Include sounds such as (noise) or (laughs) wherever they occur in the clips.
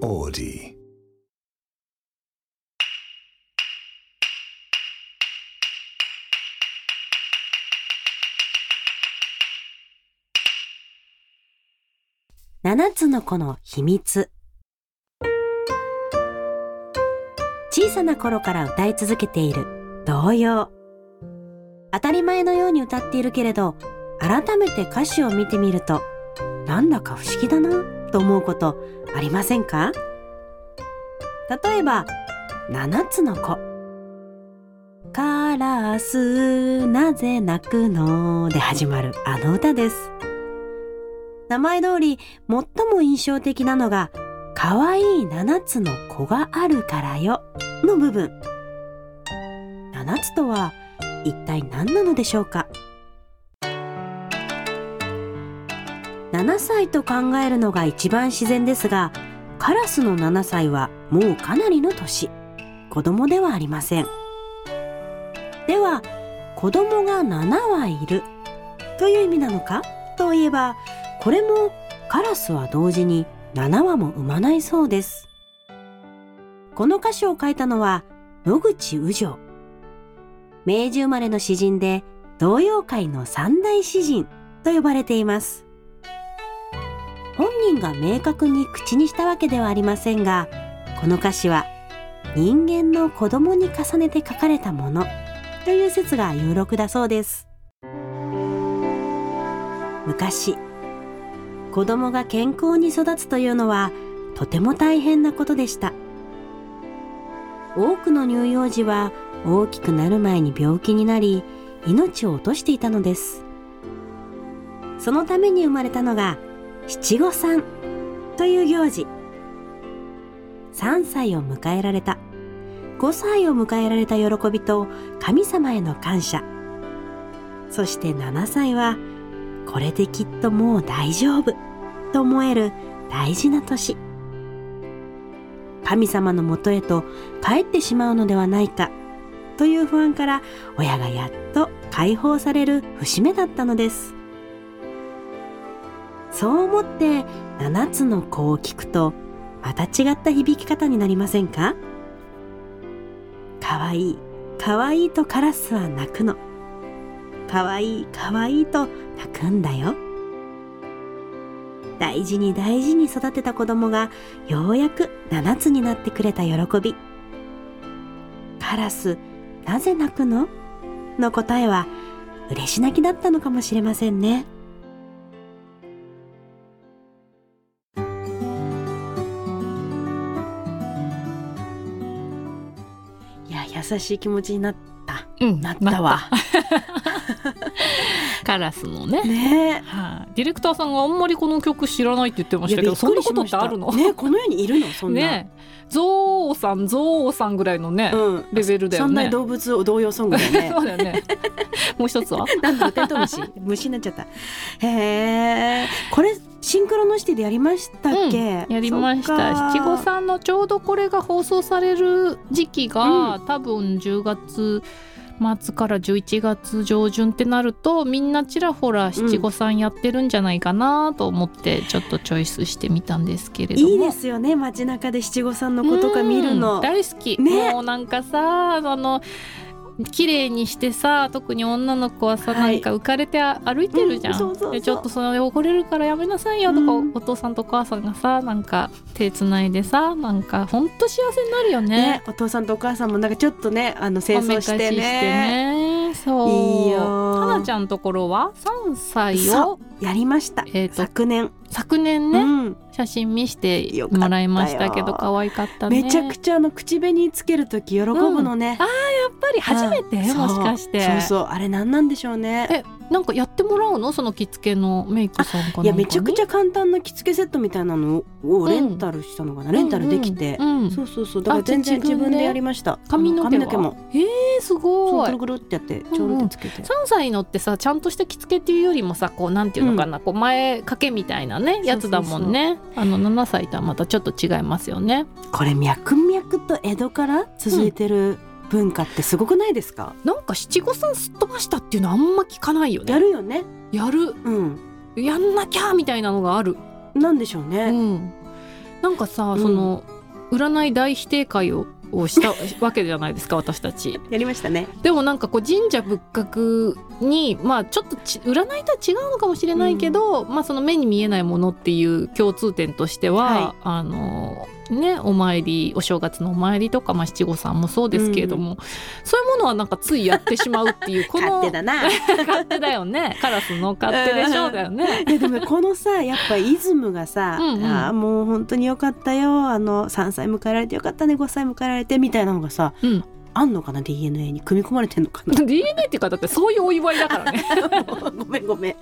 Audi. 七つの子の秘密。小さな頃から歌い続けている。童謡。当たり前のように歌っているけれど改めて歌詞を見てみるとなんだか不思議だな。と思うことありませんか？例えば七つの子。カラスなぜ泣くの？で始まるあの歌です。名前通り最も印象的なのが可愛い七つの子があるからよの部分。七つとは一体何なのでしょうか？7歳と考えるのが一番自然ですがカラスの7歳はもうかなりの年。子供ではありません。では子供が7羽いる。という意味なのか？といえばこれもカラスは同時に7羽も産まないそうです。この歌詞を書いたのは野口宇城明治生まれの詩人で童謡界の三大詩人と呼ばれています。本人が明確に口にしたわけではありませんがこの歌詞は人間の子供に重ねて書かれたものという説が有力だそうです。昔子供が健康に育つというのはとても大変なことでした。多くの乳幼児は大きくなる前に病気になり命を落としていたのです。そのために生まれたのが七五三。という行事。3歳を迎えられた。5歳を迎えられた喜びと神様への感謝。そして7歳はこれできっともう大丈夫。と思える大事な年。神様のもとへと帰ってしまうのではないか。という不安から親がやっと解放される節目だったのです。そう思って7つの子を聞くとまた違った響き方になりませんか？かわいいかわいいとカラスは鳴くの。かわいいかわいいと泣くんだよ。大事に大事に育てた子供がようやく7つになってくれた喜び。カラスなぜ泣くの？の答えは嬉し泣きだったのかもしれませんね。優しい気持ちになった。うんなったわ (laughs) カラスのね。ね。はい、ディレクターさんがあんまりこの曲知らないって言ってましたけどそんなことってあるの？ねこの世にいるの？そんな、ね。ゾウさんゾウさんぐらいのね、うん。レベルだよ三大ね。動物同様ソングだよね。(laughs) そうだよね。もう一つは？(laughs) なんだテントウムシ。虫になっちゃった。へえこれシンクロノシティでやりましたっけ、やりました。七五三のちょうどこれが放送される時期が、多分10月末から11月上旬ってなるとみんなちらほら七五三やってるんじゃないかなと思ってちょっとチョイスしてみたんですけれども。いいですよね街中で七五三の子とか見るうのん大好き、ね。もうなんかさあの綺麗にしてさ特に女の子はさ、はい。なんか浮かれてあ歩いてるじゃん、うんちょっとその汚れるからやめなさいよとか、うん。お父さんとお母さんがさなんか手つないでさなんかほんと幸せになるよね。ねお父さんとお母さんもなんかちょっとねあの清掃しておめかしねね。そう。いいよはなちゃんのところは？3歳そをうやりました、えーと昨年昨年ね、うん、写真見してもらいましたけど可愛かったね。めちゃくちゃあの口紅つけるとき喜ぶのね、やっぱり初めて？もしかして。そうそう。あれ何なんでしょうね。えなんかやってもらうの？その着付けのメイクさんかなんかにいやめちゃくちゃ簡単な着付けセットみたいなのをレンタルしたのかな、レンタルできて、うん。うんそうそうそう。だから全然あ自分で？やりました。髪の毛も。えー、すごい。ぐるぐるってやってちょんってつけて、3歳のってさちゃんとした着付けっていうよりもさこうなんていうのかな、こう前掛けみたいなねやつだもんね。あの7歳とはまたちょっと違いますよね。これ脈々と江戸から続いてる文化ってすごくないですか、なんか七五三すっ飛ばしたっていうのあんま聞かないよね。やるよね。やる。うん。やんなきゃみたいなのがある。なんでしょううね、ん。なんかさ、うん。その占い大否定会ををしたわけじゃないですか私たち。やりましたね。でもなんかこう神社仏閣にまあちょっとち占いとは違うのかもしれないけど、まあその目に見えないものっていう共通点としては、はい。あのねお参りお正月のお参りとか、まあ、七五三もそうですけれども、そういうものはなんかついやってしまうっていうこの勝手だな。(laughs) 勝手だよね。カラスの勝手でしょうだよね。いやでもこのさやっぱイズムがさ「うんうん。あーもう本当によかったよ。あの3歳迎えられてよかったね5歳迎えられて」みたいなのがさうん、あんのかな DNA に組み込まれてんのかな。(laughs) DNA っていうかだってそういうお祝いだからね。(laughs) ごめんごめん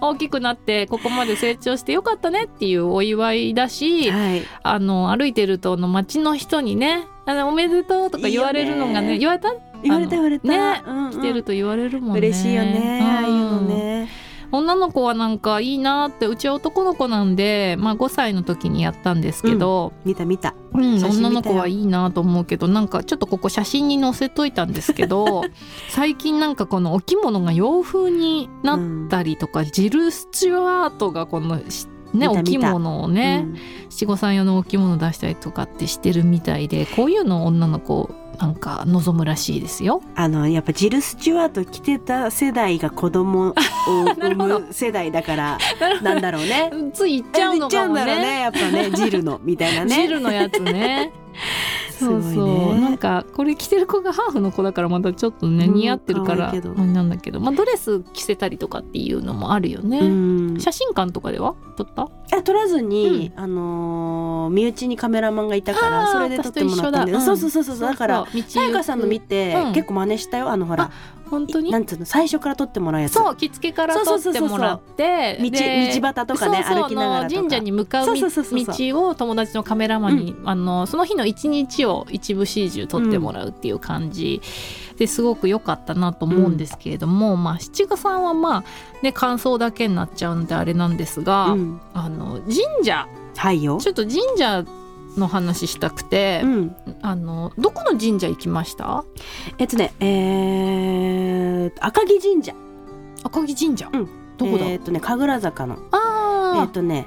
大きくなってここまで成長してよかったねっていうお祝いだしはい。あの歩いてるとあの街の人にねあのおめでとうとか言われるのがね言われた？言われた言われた、ねうんうん。来てると言われるもんね。嬉しいよね、ああいうのうんね女の子はなんかいいなってうちは男の子なんで、まあ、5歳の時にやったんですけど、見た見た。うん女の子はいいなと思うけどなんかちょっとここ写真に載せといたんですけど (laughs) 最近なんかこのお着物が洋風になったりとか、ジル・スチュワートがこのしね、お着物をね、うん七五三用のお着物出したりとかってしてるみたいでこういうのを女の子なんか望むらしいですよ。あのやっぱジル・スチュワート着てた世代が子供を産む (laughs) 世代だから (laughs) なんだろうね (laughs) つい言っちゃうのかも言っちゃうんだろうね。ねやっぱねジルのみたいなねジルのやつね。そうすそう、ね。なんかこれ着てる子がハーフの子だからまたちょっとね、うん似合ってるからあれなんだけど、まあ、ドレス着せたりとかっていうのもあるよね。うん。写真館とかでは？撮った？あ撮らずに、あのー身内にカメラマンがいたからそれで撮ってもらったんで、私と一緒だ。そうそうそうそう。だからそう。さやかさんの見て、うん。結構真似したよあのほら本当に？なんつうの最初から撮ってもらうやつ。そう着付けから撮ってもらって道で道端とかね歩きながら神社に向かうみそうそうそうそう。道を友達のカメラマンに、あのその日の一日を一部始終撮ってもらうっていう感じ。ですごく良かったなと思うんですけれども、まあ七五三はまあね感想だけになっちゃうんであれなんですが、うん。あの神社。はいよ。ちょっと神社の話したくて、うん。あのどこの神社行きました？えっとねえー、赤城神社。赤城神社、うん。どこだ、えっとね神楽坂の。あー。えっとね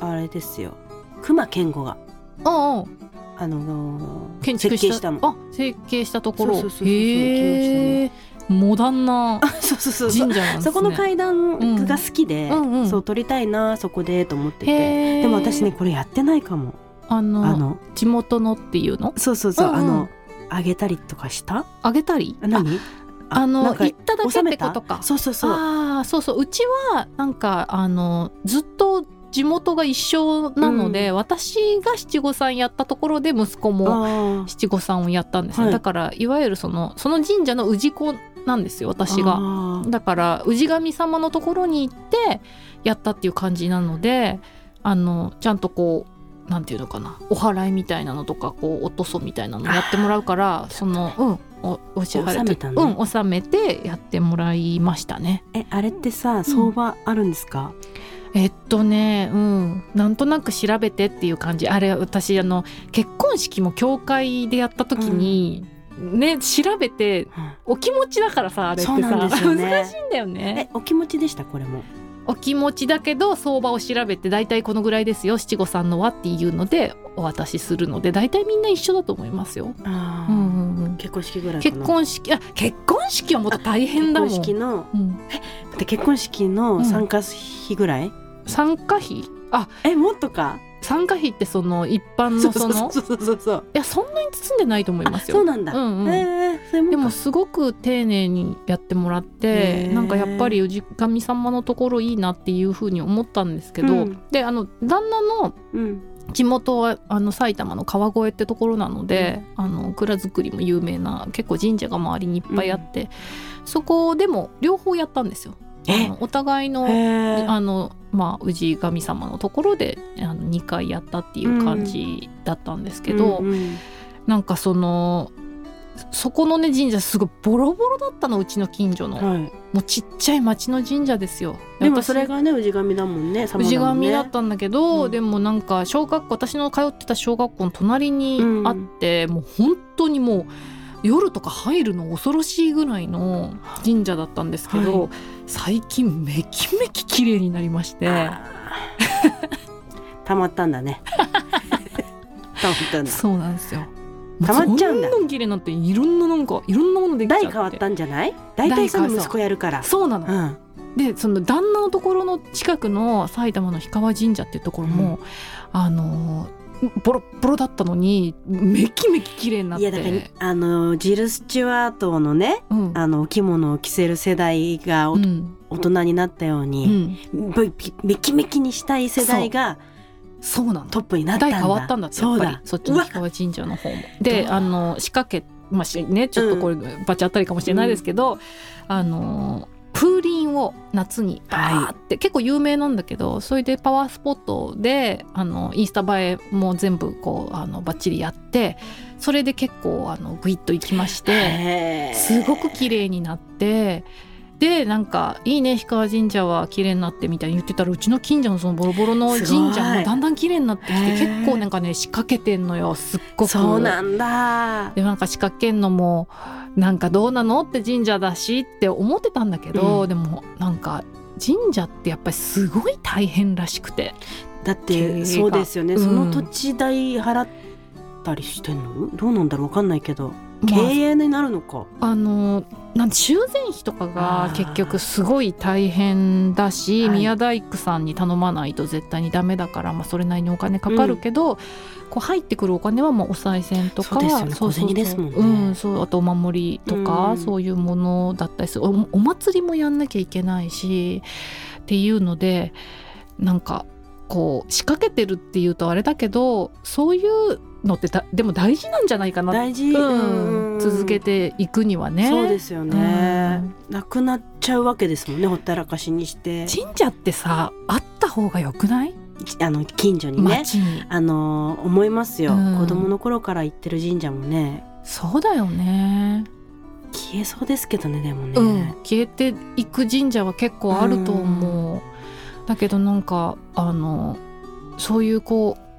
あれですよ。熊健吾が。ああ。あのー建築した設計したの。あ設計したところ。そうそうそうそうへえモダンなそうそうそうそう。神社なんですね。そこの階段が好きで、うん。うんそう撮りたいなそこでと思ってて。でも私ねこれやってないかも。あのあの。地元のっていうの？そうそうそう、うんうん。あのあげたりとかした？あげたり？あ何？あの行っただけってことか。そうそうそう。ああそうそう。うちはなんかあのずっと地元が一緒なので、私が七五三やったところで息子も七五三をやったん。ですよ、はいだからいわゆるそのその神社の氏子なんですよ私が。だから氏神様のところに行ってやったっていう感じなのであのちゃんとこうなんていうのかなお祓いみたいなのとかこうおとそみたいなのやってもらうからそのうん。おお支払い納めたのうん納めてやってもらいましたね。えあれってさ相場あるんですか、えっとねうん。なんとなく調べてっていう感じ。あれ私あの結婚式も教会でやった時に、ね調べてお気持ちだからさあれってさ。ね。難しいんだよね。えお気持ちでした？これも。お気持ちだけど相場を調べて大体このぐらいですよ七五三のはっていうのでお渡しするので大体みんな一緒だと思いますよ。あー、うんうんうん、結婚式ぐらいか結な婚式あ結婚式はもっと大変だもん。結婚式の？うん、で結婚式の参加費ぐらい、参加費？あえもっとか参加費ってその一般のそのいやそんなに包んでないと思いますよ。そうなんだ、うんうん。えー、でもすごく丁寧にやってもらってへー。なんかやっぱり氏神様のところいいなっていうふうに思ったんですけど、うん。であの旦那のうん。地元はあの埼玉の川越ってところなので、あの蔵造りも有名な結構神社が周りにいっぱいあって、そこでも両方やったんですよ。お互いのあのまあ氏神様のところであの2回やったっていう感じだったんですけど、うんうん。なんかそのそこのね神社すごいボロボロだったのうちの近所の、はい、もうちっちゃい町の神社ですよ。でもそれ私がね氏神だもんね様氏神だったんだけど、うん。でもなんか小学校私の通ってた小学校の隣にあって、もう本当にもう夜とか入るの恐ろしいぐらいの神社だったんですけど、は最近めきめき綺麗になりまして。あー。溜まったんだね。(laughs) 溜まったんだ。そうなんですよ。溜まっちゃうんだ。どんどん綺麗になっていろんななんかいろんなものできちゃって。代変わったんじゃない？大体その息子やるから。そうなの。うん。でその旦那のところの近くの埼玉の氷川神社っていうところも、あのボロボロだったのにめきめき綺麗になって。いやだからあのジル・スチュワートのねうん。あのお着物を着せる世代がおうん。大人になったよううに、ん、ぶめきめきにしたい世代がそうなのトップになったんだ。代変わったんだってやそうっぱり。だそっちの氷川神社の方も。であの仕掛けまあしねちょっとこれバチ当たりかもしれないですけど、あの風鈴を夏にバーって、結構有名なんだけどそれでパワースポットであのインスタ映えも全部こうあのバッチリやってそれで結構あのグイッといきましてすごく綺麗になって。でなんか「いいね氷川神社は綺麗になって」みたいに言ってたらうちの近所のそのボロボロの神社もだんだん綺麗になってきて結構なんかね仕掛けてんのよすっごく。そうなんだ。でなんか仕掛けんのもなんかどうなのって神社だしって思ってたんだけど、うん。でもなんか神社ってやっぱりすごい大変らしくて。だってそうですよね、うん。その土地代払ったりしてんの？どうなんだろう？わかんないけど経まあ営になるのか、あのなん修繕費とかが結局すごい大変だし、はい。宮大工さんに頼まないと絶対にダメだから、まあ、それなりにお金かかるけど、こう入ってくるお金はまあお賽銭とかそうですよね。ですもんね。うん、そうあとお守りとか、うん。そういうものだったりする。おお祭りもやんなきゃいけないしっていうのでなんかこう仕掛けてるっていうとあれだけどそういうのってだでも大事なんじゃないかな大事、うん、続けてていくにはね。そうですよね、なくなっちゃうわけですもんねほったらかしにして。神社ってさあった方がよくない、あの近所にね。あの思いますよ、うん。子供の頃から行ってる神社もね。そうだよね、消えそうですけどねでもね、うん、消えていく神社は結構あると思う、だけどなんかあのそういうこう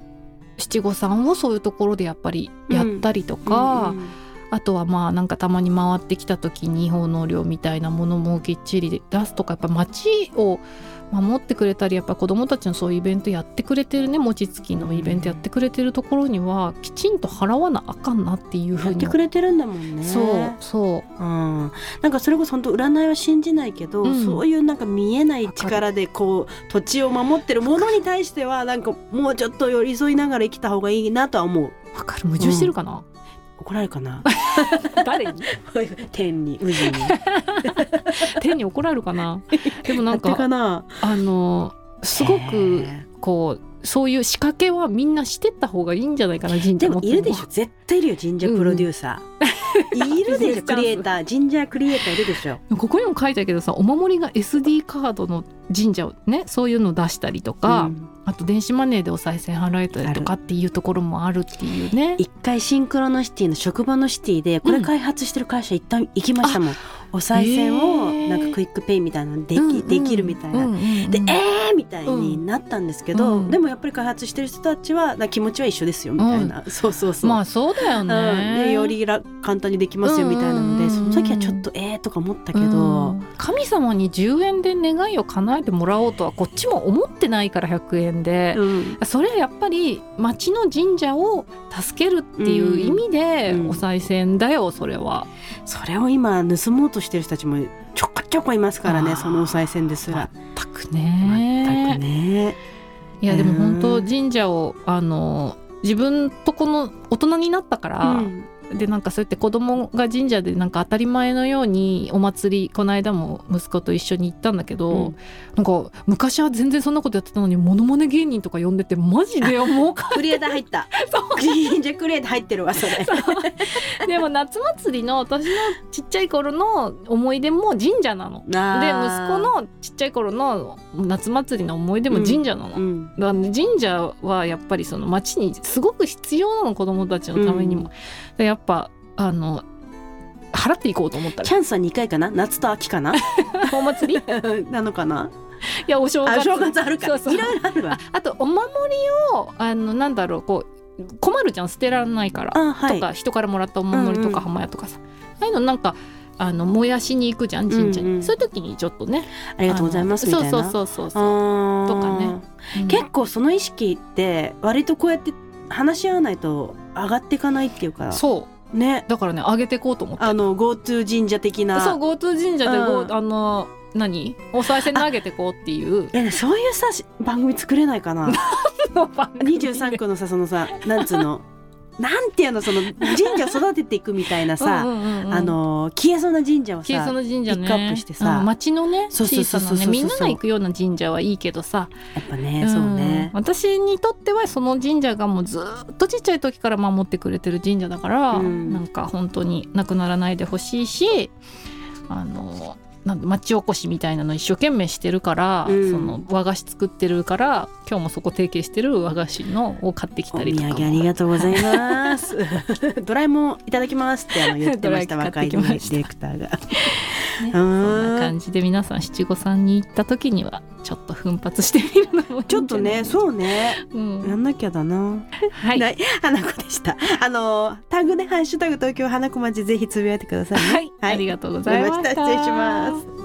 七五三をそういうところでやっぱりやったりとか、うんあとはまあなんかたまに回ってきた時に奉納料みたいなものもきっちり出すとかやっぱ町を守ってくれたりやっぱ子どもたちのそういうイベントやってくれてるね餅つきのイベントやってくれてるところにはきちんと払わなあかんなっていうふうに。やってくれてるんだもんねそうそう。うん、なんかそれこそ本当占いは信じないけど、うんそういうなんか見えない力でこう土地を守ってるものに対してはなんかもうちょっと寄り添いながら生きた方がいいなとは思う。わかる。矛盾してるかな、怒られるかな？(laughs) 誰に？(laughs) 天に宇治に。(laughs) 天に怒られるかな？でもなんかあのすごくへこうそういう仕掛けはみんなしてった方がいいんじゃないかな神社ーでもいるでしょ。絶対いるよ神社プロデューサー、(laughs) いるでしょ。クリエイター。神社クリエイターいるでしょ。ここにも書いてあるけどさお守りが SD カードの神社をねそういうのを出したりとか、うん。あと電子マネーでお賽銭払えたりとかっていうところもあるっていうね。一回シンクロニシティの職場のシティでこれ開発してる会社一旦行きましたもん、お賽銭をなんか QUICPay みたいなのでき,、うんうん。できるみたいな、うんうんうんでえーみたいになったんですけど、うん。でもやっぱり開発してる人たちは気持ちは一緒ですよみたいな、そうそうそう、まあそうだようん。よりら簡単にできますよみたいなので、うん。その時はちょっとえーとか思ったけど、うん。神様に10円で願いを叶えてもらおうとはこっちも思ってないから100円で、うん。それはやっぱり町の神社を助けるっていう意味でうん。お賽銭だよそれは。それを今盗もうとしてる人たちもちょこちょこいますからねそのお賽銭ですら。全く全ねくね。いやでも本当うん神社をあの自分とこの大人になったから、うんでなんかそうやって子供が神社でなんか当たり前のようにお祭りこの間も息子と一緒に行ったんだけど、うん。なんか昔は全然そんなことやってたのにモノマネ芸人とか呼んでてマジでもうかクリエイター入った。神社クリエイター入ってるわそれ。でも夏祭りの私のちっちゃい頃の思い出も神社なの。で息子のちっちゃい頃の夏祭りの思い出も神社なの。うん。だからね神社はやっぱりその町にすごく必要なの子供たちのためにも、でやっぱあの払っていこうと思ったらチャンスは2回かな？夏と秋かな？(laughs) お祭り？(laughs) なのかな？いやお正月。あ正月あるか。らそうそう。いろいろあるわ。あとお守りをあのなんだろうこう困るじゃん。捨てられないから、あはい。とか人からもらったお守りとうんうんか浜屋とかさ、ああいうのなんかあの燃やしに行くじゃん神社に、うん。うんそういう時にちょっとね。ありがとうございますみたいな。そうそうそうそうそう。とかね。うん。結構その意識って割とこうやって話し合わないと上がっていかないっていうか。そう。ね。だからね上げていこうと思って。あの GoTo 神社的な。そう GoTo 神社でご、うん。あの何？お賽銭投げていこうっていう。えねそういうさし番組作れないかな？(laughs) 23区のさそのさなんつうの？なんていうのその神社を育てていくみたいなさ、あの消えそうな神社をさ消えそうな神社ね。ピックアップしてさうん町のねそうそう小さなねみんなが行くような神社はいいけどさ、やっぱね、んそうね。私にとってはその神社がもうずっとちっちゃい時から守ってくれてる神社だから、うん。なんか本当になくならないでほしいしあのなん町おこしみたいなの一生懸命してるから、うん。その和菓子作ってるから今日もそこ提携してる和菓子のを買ってきお土たりとかも。産ありがとうございます。(laughs) ドラえもんいただきますってあの言ってました。若いディレクターがね、うんそんな感じで皆さん七五三に行った時にはちょっと奮発してみるのもちょっとねそうね。うん。やんなきゃだな。はい、はい、(laughs) 花子でした。あのタグね、ハッシュタグ東京花子町ぜひつぶやいてくださいね。はい、ありがとうございました。失礼します。